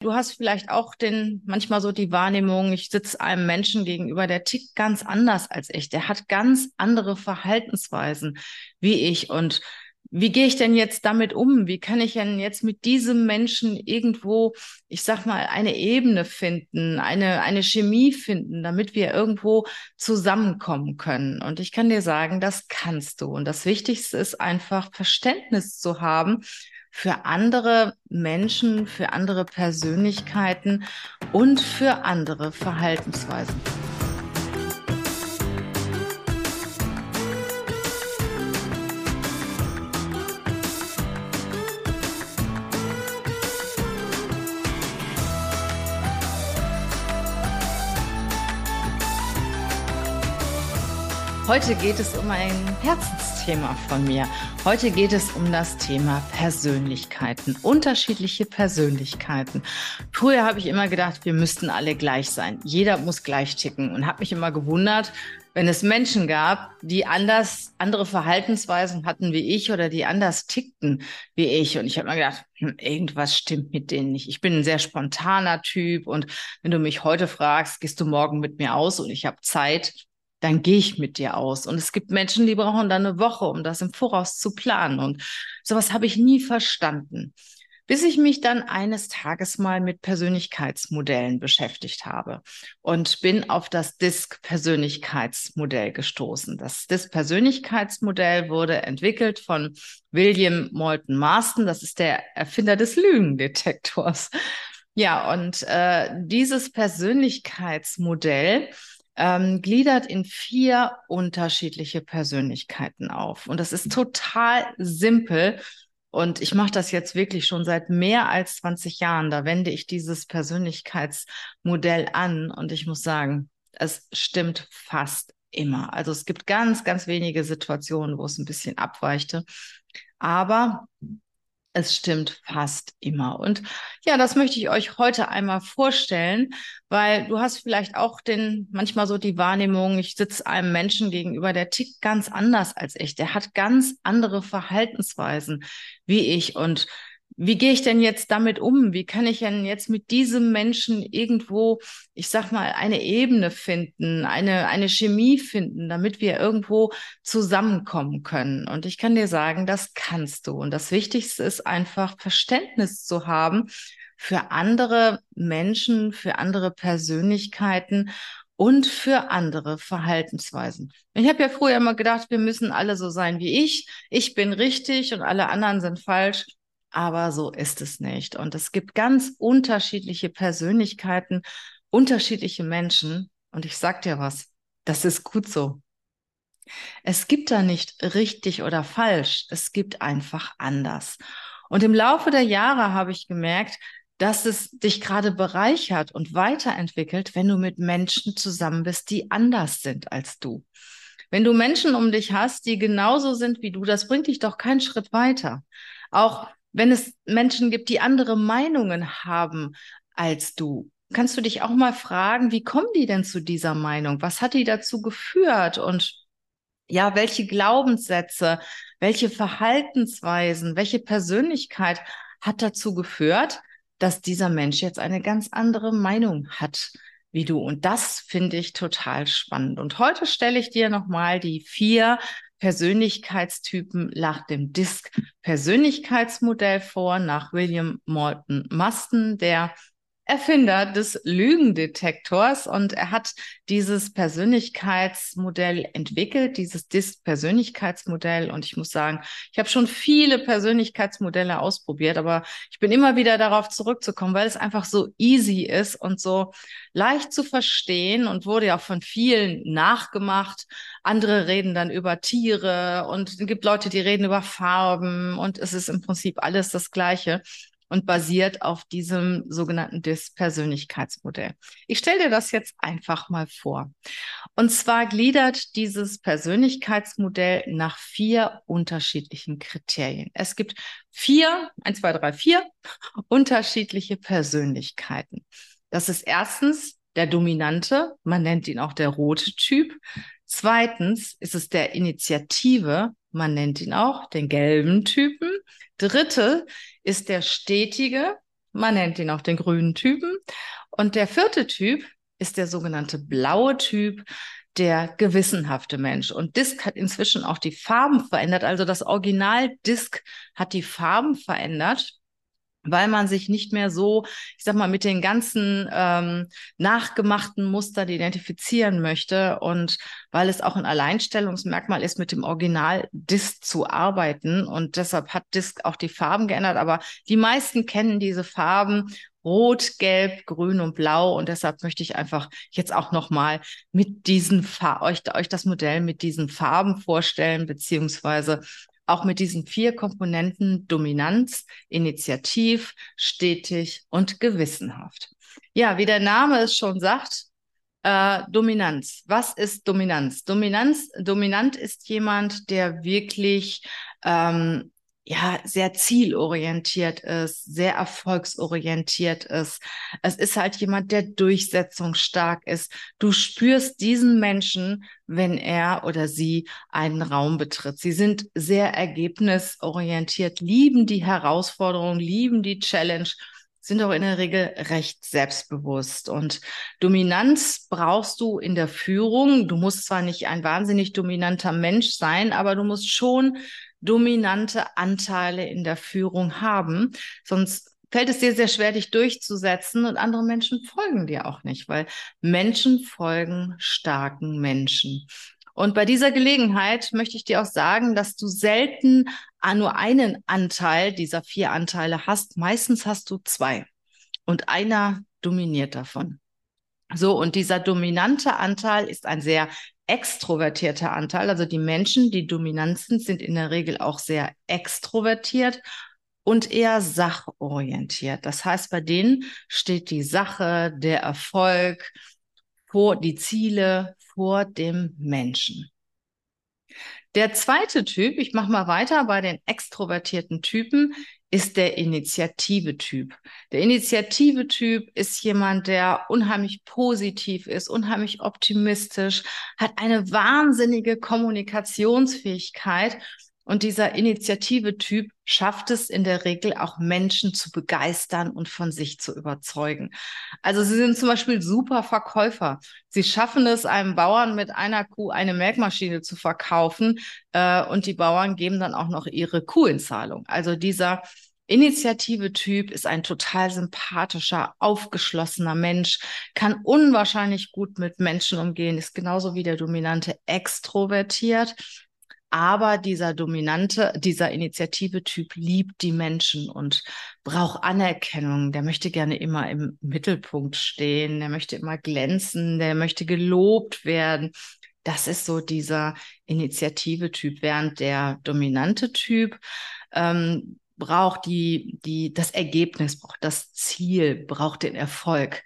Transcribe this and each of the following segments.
Du hast vielleicht auch den, manchmal so die Wahrnehmung, ich sitze einem Menschen gegenüber, der tickt ganz anders als ich. Der hat ganz andere Verhaltensweisen wie ich. Und wie gehe ich denn jetzt damit um? Wie kann ich denn jetzt mit diesem Menschen irgendwo, ich sag mal, eine Ebene finden, eine, eine Chemie finden, damit wir irgendwo zusammenkommen können? Und ich kann dir sagen, das kannst du. Und das Wichtigste ist einfach Verständnis zu haben für andere Menschen, für andere Persönlichkeiten und für andere Verhaltensweisen. Heute geht es um ein Herzensthema von mir. Heute geht es um das Thema Persönlichkeiten, unterschiedliche Persönlichkeiten. Früher habe ich immer gedacht, wir müssten alle gleich sein. Jeder muss gleich ticken und habe mich immer gewundert, wenn es Menschen gab, die anders andere Verhaltensweisen hatten wie ich oder die anders tickten wie ich. Und ich habe mir gedacht, hm, irgendwas stimmt mit denen nicht. Ich bin ein sehr spontaner Typ und wenn du mich heute fragst, gehst du morgen mit mir aus und ich habe Zeit, dann gehe ich mit dir aus. Und es gibt Menschen, die brauchen dann eine Woche, um das im Voraus zu planen. Und sowas habe ich nie verstanden. Bis ich mich dann eines Tages mal mit Persönlichkeitsmodellen beschäftigt habe und bin auf das DISC-Persönlichkeitsmodell gestoßen. Das DISC-Persönlichkeitsmodell wurde entwickelt von William Moulton Marston. Das ist der Erfinder des Lügendetektors. Ja, und äh, dieses Persönlichkeitsmodell ähm, gliedert in vier unterschiedliche Persönlichkeiten auf. Und das ist total simpel. Und ich mache das jetzt wirklich schon seit mehr als 20 Jahren. Da wende ich dieses Persönlichkeitsmodell an. Und ich muss sagen, es stimmt fast immer. Also es gibt ganz, ganz wenige Situationen, wo es ein bisschen abweichte. Aber es stimmt fast immer. Und ja, das möchte ich euch heute einmal vorstellen, weil du hast vielleicht auch den, manchmal so die Wahrnehmung, ich sitze einem Menschen gegenüber, der tickt ganz anders als ich. Der hat ganz andere Verhaltensweisen wie ich. Und wie gehe ich denn jetzt damit um? Wie kann ich denn jetzt mit diesem Menschen irgendwo, ich sag mal, eine Ebene finden, eine, eine Chemie finden, damit wir irgendwo zusammenkommen können? Und ich kann dir sagen, das kannst du. Und das Wichtigste ist einfach Verständnis zu haben für andere Menschen, für andere Persönlichkeiten und für andere Verhaltensweisen. Ich habe ja früher immer gedacht, wir müssen alle so sein wie ich. Ich bin richtig und alle anderen sind falsch aber so ist es nicht. Und es gibt ganz unterschiedliche Persönlichkeiten, unterschiedliche Menschen. Und ich sag dir was, das ist gut so. Es gibt da nicht richtig oder falsch, es gibt einfach anders. Und im Laufe der Jahre habe ich gemerkt, dass es dich gerade bereichert und weiterentwickelt, wenn du mit Menschen zusammen bist, die anders sind als du. Wenn du Menschen um dich hast, die genauso sind wie du, das bringt dich doch keinen Schritt weiter. Auch wenn es Menschen gibt, die andere Meinungen haben als du, kannst du dich auch mal fragen, wie kommen die denn zu dieser Meinung? Was hat die dazu geführt? Und ja, welche Glaubenssätze, welche Verhaltensweisen, welche Persönlichkeit hat dazu geführt, dass dieser Mensch jetzt eine ganz andere Meinung hat wie du. Und das finde ich total spannend. Und heute stelle ich dir nochmal die vier Persönlichkeitstypen nach dem DISC-Persönlichkeitsmodell vor, nach William Morton Muston, der Erfinder des Lügendetektors und er hat dieses Persönlichkeitsmodell entwickelt, dieses DISC-Persönlichkeitsmodell. Und ich muss sagen, ich habe schon viele Persönlichkeitsmodelle ausprobiert, aber ich bin immer wieder darauf zurückzukommen, weil es einfach so easy ist und so leicht zu verstehen und wurde ja auch von vielen nachgemacht. Andere reden dann über Tiere und es gibt Leute, die reden über Farben und es ist im Prinzip alles das Gleiche und basiert auf diesem sogenannten DIS-Persönlichkeitsmodell. Ich stelle dir das jetzt einfach mal vor. Und zwar gliedert dieses Persönlichkeitsmodell nach vier unterschiedlichen Kriterien. Es gibt vier, eins, zwei, drei, vier unterschiedliche Persönlichkeiten. Das ist erstens der dominante, man nennt ihn auch der rote Typ. Zweitens ist es der Initiative, man nennt ihn auch den gelben Typen. Dritte ist der stetige, Man nennt ihn auch den grünen Typen. Und der vierte Typ ist der sogenannte blaue Typ, der gewissenhafte Mensch. Und Disk hat inzwischen auch die Farben verändert. Also das Original Disk hat die Farben verändert weil man sich nicht mehr so, ich sag mal, mit den ganzen ähm, nachgemachten Mustern identifizieren möchte und weil es auch ein Alleinstellungsmerkmal ist, mit dem Original Disk zu arbeiten. Und deshalb hat Disk auch die Farben geändert, aber die meisten kennen diese Farben. Rot, Gelb, Grün und Blau. Und deshalb möchte ich einfach jetzt auch nochmal mit diesen Farben, euch, euch das Modell mit diesen Farben vorstellen, beziehungsweise auch mit diesen vier Komponenten Dominanz, Initiativ, stetig und gewissenhaft. Ja, wie der Name es schon sagt, äh, Dominanz. Was ist Dominanz? Dominanz, dominant ist jemand, der wirklich ähm, ja, sehr zielorientiert ist, sehr erfolgsorientiert ist. Es ist halt jemand, der durchsetzungsstark ist. Du spürst diesen Menschen, wenn er oder sie einen Raum betritt. Sie sind sehr ergebnisorientiert, lieben die Herausforderung, lieben die Challenge sind auch in der Regel recht selbstbewusst. Und Dominanz brauchst du in der Führung. Du musst zwar nicht ein wahnsinnig dominanter Mensch sein, aber du musst schon dominante Anteile in der Führung haben. Sonst fällt es dir sehr schwer, dich durchzusetzen und andere Menschen folgen dir auch nicht, weil Menschen folgen starken Menschen. Und bei dieser Gelegenheit möchte ich dir auch sagen, dass du selten nur einen Anteil dieser vier Anteile hast. Meistens hast du zwei und einer dominiert davon. So, und dieser dominante Anteil ist ein sehr extrovertierter Anteil. Also die Menschen, die dominant sind, sind in der Regel auch sehr extrovertiert und eher sachorientiert. Das heißt, bei denen steht die Sache, der Erfolg vor die Ziele vor dem Menschen. Der zweite Typ, ich mache mal weiter bei den extrovertierten Typen, ist der Initiative-Typ. Der Initiative-Typ ist jemand, der unheimlich positiv ist, unheimlich optimistisch, hat eine wahnsinnige Kommunikationsfähigkeit und dieser Initiative-Typ schafft es in der Regel auch Menschen zu begeistern und von sich zu überzeugen. Also sie sind zum Beispiel super Verkäufer. Sie schaffen es, einem Bauern mit einer Kuh eine Melkmaschine zu verkaufen äh, und die Bauern geben dann auch noch ihre Kuh in Zahlung. Also dieser Initiative-Typ ist ein total sympathischer, aufgeschlossener Mensch, kann unwahrscheinlich gut mit Menschen umgehen, ist genauso wie der dominante extrovertiert, aber dieser dominante, dieser Initiative-Typ liebt die Menschen und braucht Anerkennung. Der möchte gerne immer im Mittelpunkt stehen. Der möchte immer glänzen. Der möchte gelobt werden. Das ist so dieser Initiative-Typ, während der dominante Typ ähm, braucht die, die, das Ergebnis, braucht das Ziel, braucht den Erfolg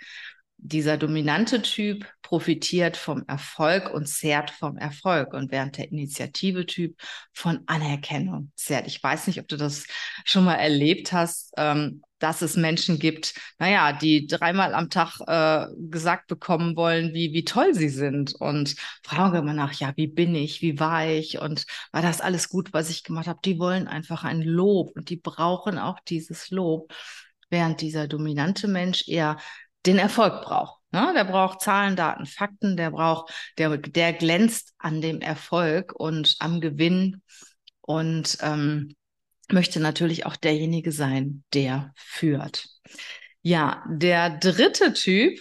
dieser dominante Typ profitiert vom Erfolg und zehrt vom Erfolg und während der Initiative-Typ von Anerkennung zehrt. Ich weiß nicht, ob du das schon mal erlebt hast, ähm, dass es Menschen gibt, naja, die dreimal am Tag äh, gesagt bekommen wollen, wie, wie toll sie sind und fragen immer nach, ja, wie bin ich, wie war ich und war das alles gut, was ich gemacht habe. Die wollen einfach ein Lob und die brauchen auch dieses Lob, während dieser dominante Mensch eher den Erfolg braucht. Ne? Der braucht Zahlen, Daten, Fakten, der braucht, der, der glänzt an dem Erfolg und am Gewinn und ähm, möchte natürlich auch derjenige sein, der führt. Ja, der dritte Typ,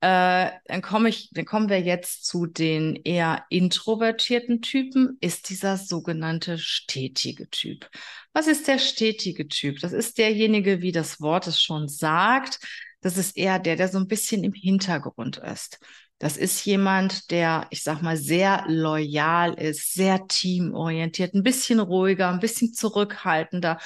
äh, dann komme ich, dann kommen wir jetzt zu den eher introvertierten Typen, ist dieser sogenannte stetige Typ. Was ist der stetige Typ? Das ist derjenige, wie das Wort es schon sagt, das ist eher der, der so ein bisschen im Hintergrund ist. Das ist jemand, der, ich sag mal, sehr loyal ist, sehr teamorientiert, ein bisschen ruhiger, ein bisschen zurückhaltender,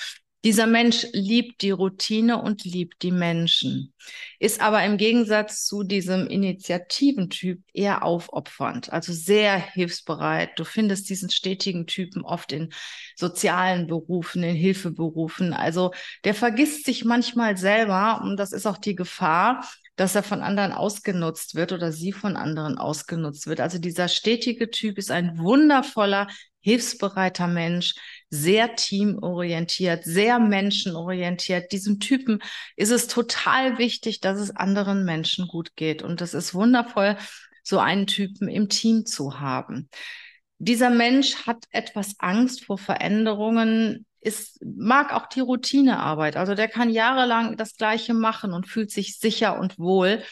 dieser Mensch liebt die Routine und liebt die Menschen, ist aber im Gegensatz zu diesem Initiativentyp eher aufopfernd, also sehr hilfsbereit. Du findest diesen stetigen Typen oft in sozialen Berufen, in Hilfeberufen. Also der vergisst sich manchmal selber und das ist auch die Gefahr, dass er von anderen ausgenutzt wird oder sie von anderen ausgenutzt wird. Also dieser stetige Typ ist ein wundervoller, hilfsbereiter Mensch, sehr teamorientiert, sehr menschenorientiert. Diesem Typen ist es total wichtig, dass es anderen Menschen gut geht. Und das ist wundervoll, so einen Typen im Team zu haben. Dieser Mensch hat etwas Angst vor Veränderungen, ist, mag auch die Routinearbeit. Also der kann jahrelang das Gleiche machen und fühlt sich sicher und wohl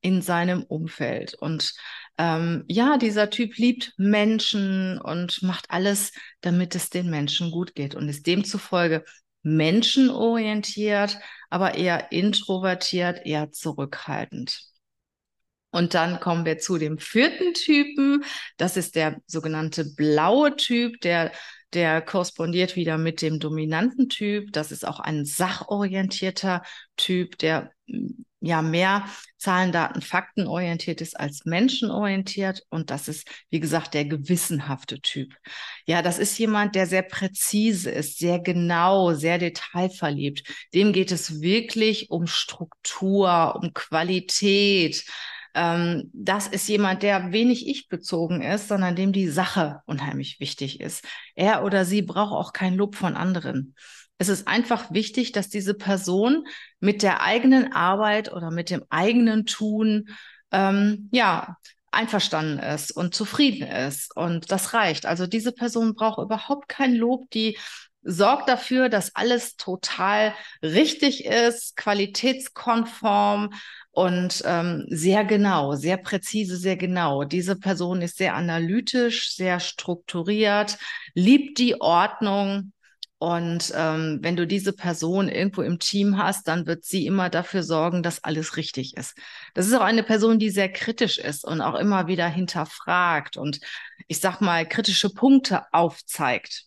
in seinem Umfeld. Und ähm, ja, dieser Typ liebt Menschen und macht alles, damit es den Menschen gut geht und ist demzufolge menschenorientiert, aber eher introvertiert, eher zurückhaltend. Und dann kommen wir zu dem vierten Typen. Das ist der sogenannte blaue Typ, der der korrespondiert wieder mit dem dominanten Typ. Das ist auch ein sachorientierter Typ, der ja mehr Zahlen, Daten, Fakten orientiert ist als menschenorientiert. Und das ist, wie gesagt, der gewissenhafte Typ. Ja, das ist jemand, der sehr präzise ist, sehr genau, sehr detailverliebt. Dem geht es wirklich um Struktur, um Qualität, ähm, das ist jemand, der wenig ich-bezogen ist, sondern dem die Sache unheimlich wichtig ist. Er oder sie braucht auch kein Lob von anderen. Es ist einfach wichtig, dass diese Person mit der eigenen Arbeit oder mit dem eigenen Tun ähm, ja einverstanden ist und zufrieden ist. Und das reicht. Also diese Person braucht überhaupt kein Lob, die sorgt dafür, dass alles total richtig ist, qualitätskonform und ähm, sehr genau, sehr präzise, sehr genau. Diese Person ist sehr analytisch, sehr strukturiert, liebt die Ordnung. Und ähm, wenn du diese Person irgendwo im Team hast, dann wird sie immer dafür sorgen, dass alles richtig ist. Das ist auch eine Person, die sehr kritisch ist und auch immer wieder hinterfragt und ich sag mal kritische Punkte aufzeigt.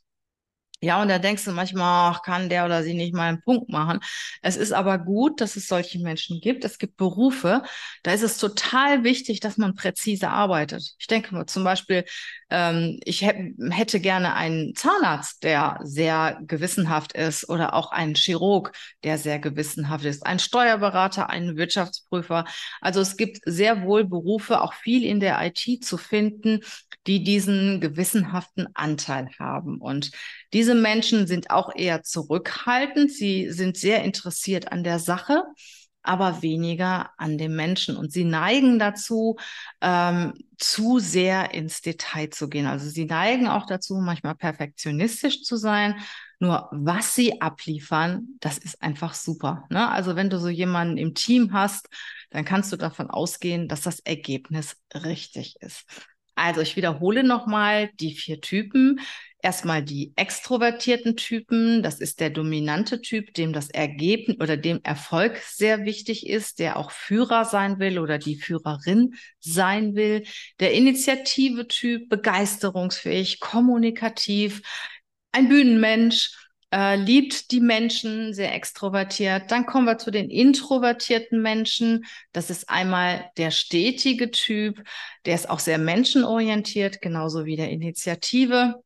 Ja, und da denkst du manchmal, ach, kann der oder sie nicht mal einen Punkt machen. Es ist aber gut, dass es solche Menschen gibt. Es gibt Berufe, da ist es total wichtig, dass man präzise arbeitet. Ich denke mal zum Beispiel, ähm, ich hätte gerne einen Zahnarzt, der sehr gewissenhaft ist oder auch einen Chirurg, der sehr gewissenhaft ist, ein Steuerberater, einen Wirtschaftsprüfer. Also es gibt sehr wohl Berufe, auch viel in der IT zu finden, die diesen gewissenhaften Anteil haben. Und diese Menschen sind auch eher zurückhaltend. Sie sind sehr interessiert an der Sache, aber weniger an dem Menschen. Und sie neigen dazu, ähm, zu sehr ins Detail zu gehen. Also sie neigen auch dazu, manchmal perfektionistisch zu sein. Nur was sie abliefern, das ist einfach super. Ne? Also wenn du so jemanden im Team hast, dann kannst du davon ausgehen, dass das Ergebnis richtig ist. Also ich wiederhole nochmal die vier Typen. Erstmal die extrovertierten Typen. Das ist der dominante Typ, dem das Ergebnis oder dem Erfolg sehr wichtig ist, der auch Führer sein will oder die Führerin sein will. Der initiative Typ, begeisterungsfähig, kommunikativ, ein Bühnenmensch äh, liebt die Menschen, sehr extrovertiert. Dann kommen wir zu den introvertierten Menschen. Das ist einmal der stetige Typ, der ist auch sehr menschenorientiert, genauso wie der Initiative.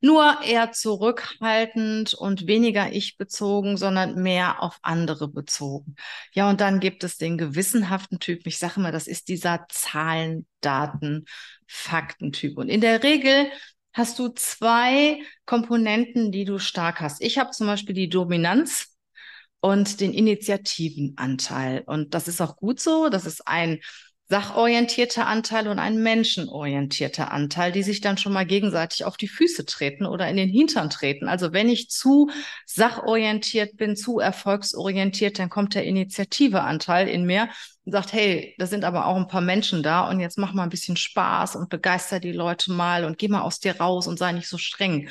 Nur eher zurückhaltend und weniger ich bezogen, sondern mehr auf andere bezogen. Ja, und dann gibt es den gewissenhaften Typ. Ich sage immer, das ist dieser Zahlen, Daten, Faktentyp. Und in der Regel hast du zwei Komponenten, die du stark hast. Ich habe zum Beispiel die Dominanz und den Initiativenanteil. Und das ist auch gut so. Das ist ein sachorientierter Anteil und ein menschenorientierter Anteil, die sich dann schon mal gegenseitig auf die Füße treten oder in den Hintern treten. Also wenn ich zu sachorientiert bin, zu erfolgsorientiert, dann kommt der Initiativeanteil in mir und sagt, hey, da sind aber auch ein paar Menschen da und jetzt mach mal ein bisschen Spaß und begeister die Leute mal und geh mal aus dir raus und sei nicht so streng.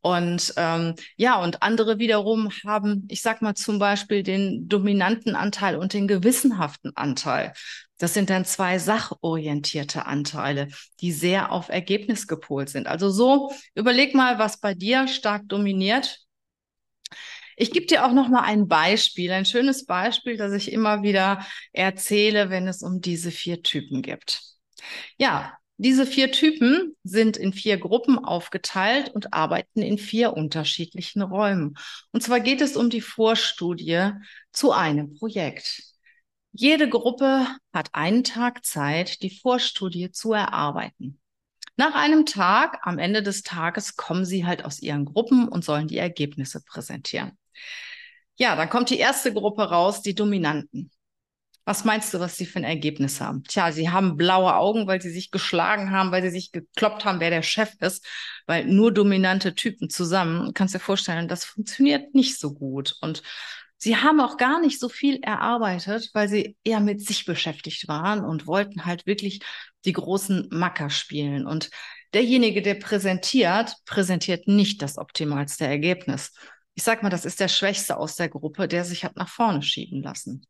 Und ähm, ja, und andere wiederum haben, ich sag mal zum Beispiel den dominanten Anteil und den gewissenhaften Anteil. Das sind dann zwei sachorientierte Anteile, die sehr auf Ergebnis gepolt sind. Also so, überleg mal, was bei dir stark dominiert. Ich gebe dir auch noch mal ein Beispiel, ein schönes Beispiel, das ich immer wieder erzähle, wenn es um diese vier Typen gibt. Ja, diese vier Typen sind in vier Gruppen aufgeteilt und arbeiten in vier unterschiedlichen Räumen. Und zwar geht es um die Vorstudie zu einem Projekt. Jede Gruppe hat einen Tag Zeit, die Vorstudie zu erarbeiten. Nach einem Tag, am Ende des Tages, kommen sie halt aus ihren Gruppen und sollen die Ergebnisse präsentieren. Ja, dann kommt die erste Gruppe raus, die Dominanten. Was meinst du, was sie für ein Ergebnis haben? Tja, sie haben blaue Augen, weil sie sich geschlagen haben, weil sie sich gekloppt haben, wer der Chef ist, weil nur dominante Typen zusammen, kannst dir vorstellen, das funktioniert nicht so gut. Und sie haben auch gar nicht so viel erarbeitet, weil sie eher mit sich beschäftigt waren und wollten halt wirklich die großen Macker spielen. Und derjenige, der präsentiert, präsentiert nicht das optimalste Ergebnis. Ich sag mal, das ist der Schwächste aus der Gruppe, der sich hat nach vorne schieben lassen.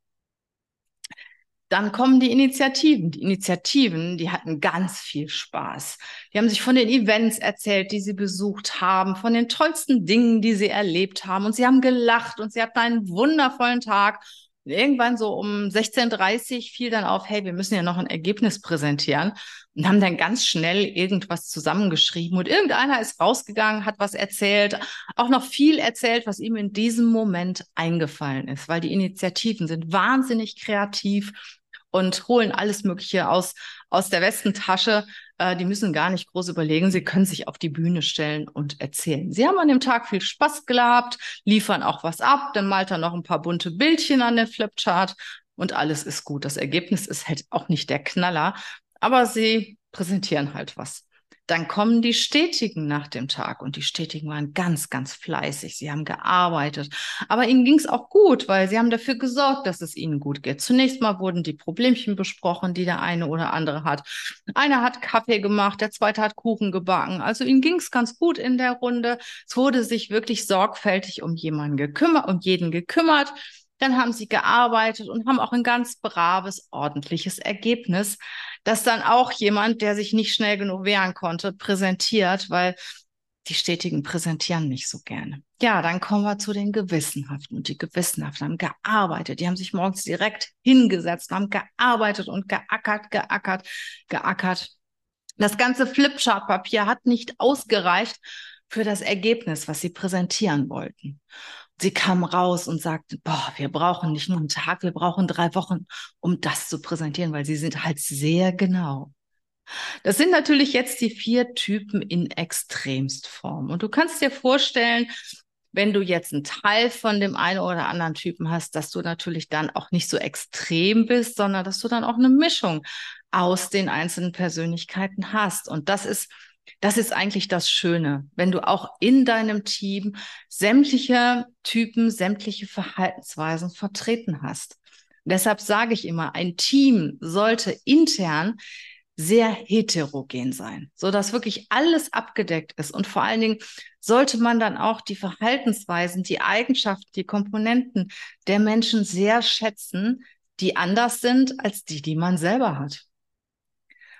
Dann kommen die Initiativen. Die Initiativen, die hatten ganz viel Spaß. Die haben sich von den Events erzählt, die sie besucht haben, von den tollsten Dingen, die sie erlebt haben. Und sie haben gelacht und sie hatten einen wundervollen Tag irgendwann so um 16.30 Uhr fiel dann auf, hey, wir müssen ja noch ein Ergebnis präsentieren und haben dann ganz schnell irgendwas zusammengeschrieben und irgendeiner ist rausgegangen, hat was erzählt, auch noch viel erzählt, was ihm in diesem Moment eingefallen ist, weil die Initiativen sind wahnsinnig kreativ und holen alles Mögliche aus, aus der Westentasche. Äh, die müssen gar nicht groß überlegen. Sie können sich auf die Bühne stellen und erzählen. Sie haben an dem Tag viel Spaß gehabt, liefern auch was ab, dann malt er noch ein paar bunte Bildchen an den Flipchart und alles ist gut. Das Ergebnis ist halt auch nicht der Knaller, aber sie präsentieren halt was. Dann kommen die Stetigen nach dem Tag und die Stetigen waren ganz, ganz fleißig. Sie haben gearbeitet, aber ihnen ging es auch gut, weil sie haben dafür gesorgt, dass es ihnen gut geht. Zunächst mal wurden die Problemchen besprochen, die der eine oder andere hat. Einer hat Kaffee gemacht, der zweite hat Kuchen gebacken. Also ihnen ging es ganz gut in der Runde. Es wurde sich wirklich sorgfältig um jemanden gekümmert, um jeden gekümmert. Dann haben sie gearbeitet und haben auch ein ganz braves, ordentliches Ergebnis, das dann auch jemand, der sich nicht schnell genug wehren konnte, präsentiert, weil die Stetigen präsentieren nicht so gerne. Ja, dann kommen wir zu den Gewissenhaften. Und die Gewissenhaften haben gearbeitet. Die haben sich morgens direkt hingesetzt, haben gearbeitet und geackert, geackert, geackert. Das ganze Flipchart-Papier hat nicht ausgereicht für das Ergebnis, was sie präsentieren wollten sie kam raus und sagte, boah, wir brauchen nicht nur einen Tag, wir brauchen drei Wochen, um das zu präsentieren, weil sie sind halt sehr genau. Das sind natürlich jetzt die vier Typen in Extremstform. Und du kannst dir vorstellen, wenn du jetzt einen Teil von dem einen oder anderen Typen hast, dass du natürlich dann auch nicht so extrem bist, sondern dass du dann auch eine Mischung aus den einzelnen Persönlichkeiten hast. Und das ist das ist eigentlich das Schöne, wenn du auch in deinem Team sämtliche Typen, sämtliche Verhaltensweisen vertreten hast. Und deshalb sage ich immer, ein Team sollte intern sehr heterogen sein, so dass wirklich alles abgedeckt ist. Und vor allen Dingen sollte man dann auch die Verhaltensweisen, die Eigenschaften, die Komponenten der Menschen sehr schätzen, die anders sind als die, die man selber hat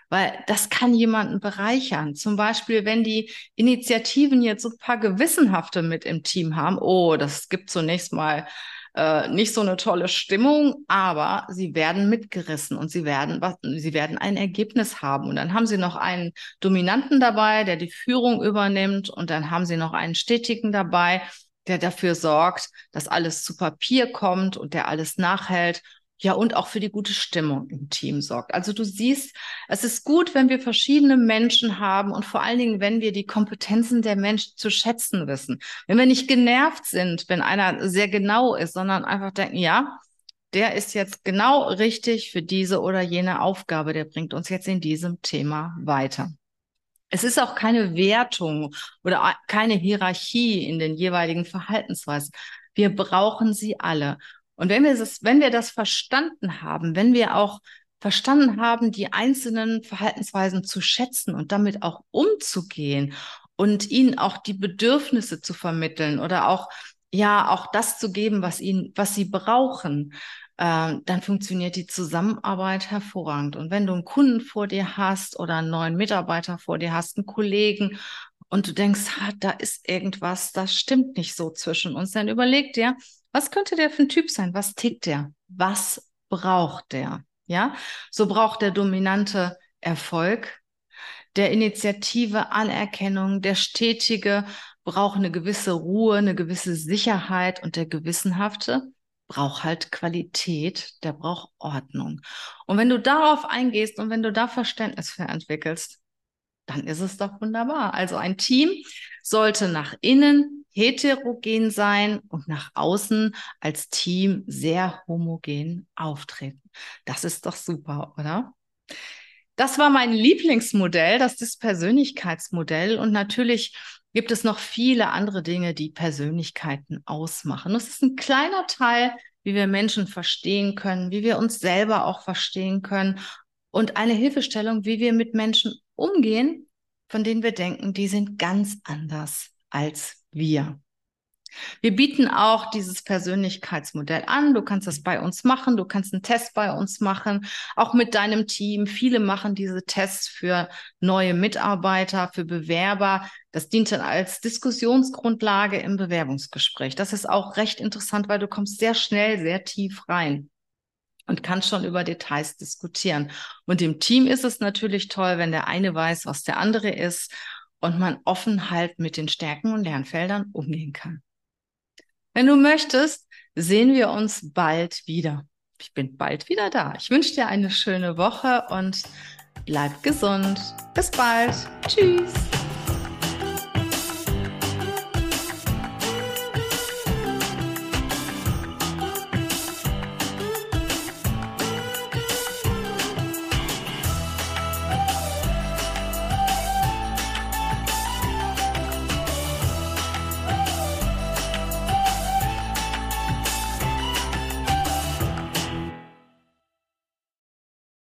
weil das kann jemanden bereichern. Zum Beispiel, wenn die Initiativen jetzt so ein paar Gewissenhafte mit im Team haben, oh, das gibt zunächst mal äh, nicht so eine tolle Stimmung, aber sie werden mitgerissen und sie werden was, sie werden ein Ergebnis haben. Und dann haben sie noch einen Dominanten dabei, der die Führung übernimmt, und dann haben sie noch einen Stetigen dabei, der dafür sorgt, dass alles zu Papier kommt und der alles nachhält ja, und auch für die gute Stimmung im Team sorgt. Also du siehst, es ist gut, wenn wir verschiedene Menschen haben und vor allen Dingen, wenn wir die Kompetenzen der Menschen zu schätzen wissen. Wenn wir nicht genervt sind, wenn einer sehr genau ist, sondern einfach denken, ja, der ist jetzt genau richtig für diese oder jene Aufgabe, der bringt uns jetzt in diesem Thema weiter. Es ist auch keine Wertung oder keine Hierarchie in den jeweiligen Verhaltensweisen. Wir brauchen sie alle. Und wenn wir das, wenn wir das verstanden haben, wenn wir auch verstanden haben, die einzelnen Verhaltensweisen zu schätzen und damit auch umzugehen und ihnen auch die Bedürfnisse zu vermitteln oder auch ja auch das zu geben, was ihnen, was sie brauchen, äh, dann funktioniert die Zusammenarbeit hervorragend. Und wenn du einen Kunden vor dir hast oder einen neuen Mitarbeiter vor dir hast, einen Kollegen und du denkst, ah, da ist irgendwas, das stimmt nicht so zwischen uns, dann überleg dir, was könnte der für ein Typ sein? Was tickt der? Was braucht der? Ja, so braucht der dominante Erfolg, der Initiative Anerkennung, der stetige braucht eine gewisse Ruhe, eine gewisse Sicherheit und der gewissenhafte braucht halt Qualität, der braucht Ordnung. Und wenn du darauf eingehst und wenn du da Verständnis für entwickelst, dann ist es doch wunderbar. Also ein Team sollte nach innen heterogen sein und nach außen als Team sehr homogen auftreten. Das ist doch super, oder? Das war mein Lieblingsmodell, das ist Persönlichkeitsmodell. Und natürlich gibt es noch viele andere Dinge, die Persönlichkeiten ausmachen. Das ist ein kleiner Teil, wie wir Menschen verstehen können, wie wir uns selber auch verstehen können und eine Hilfestellung, wie wir mit Menschen umgehen, von denen wir denken, die sind ganz anders als wir. Wir bieten auch dieses Persönlichkeitsmodell an. Du kannst das bei uns machen. Du kannst einen Test bei uns machen, auch mit deinem Team. Viele machen diese Tests für neue Mitarbeiter, für Bewerber. Das dient dann als Diskussionsgrundlage im Bewerbungsgespräch. Das ist auch recht interessant, weil du kommst sehr schnell, sehr tief rein und kannst schon über Details diskutieren. Und im Team ist es natürlich toll, wenn der eine weiß, was der andere ist und man offen halt mit den Stärken und Lernfeldern umgehen kann. Wenn du möchtest, sehen wir uns bald wieder. Ich bin bald wieder da. Ich wünsche dir eine schöne Woche und bleib gesund. Bis bald. Tschüss.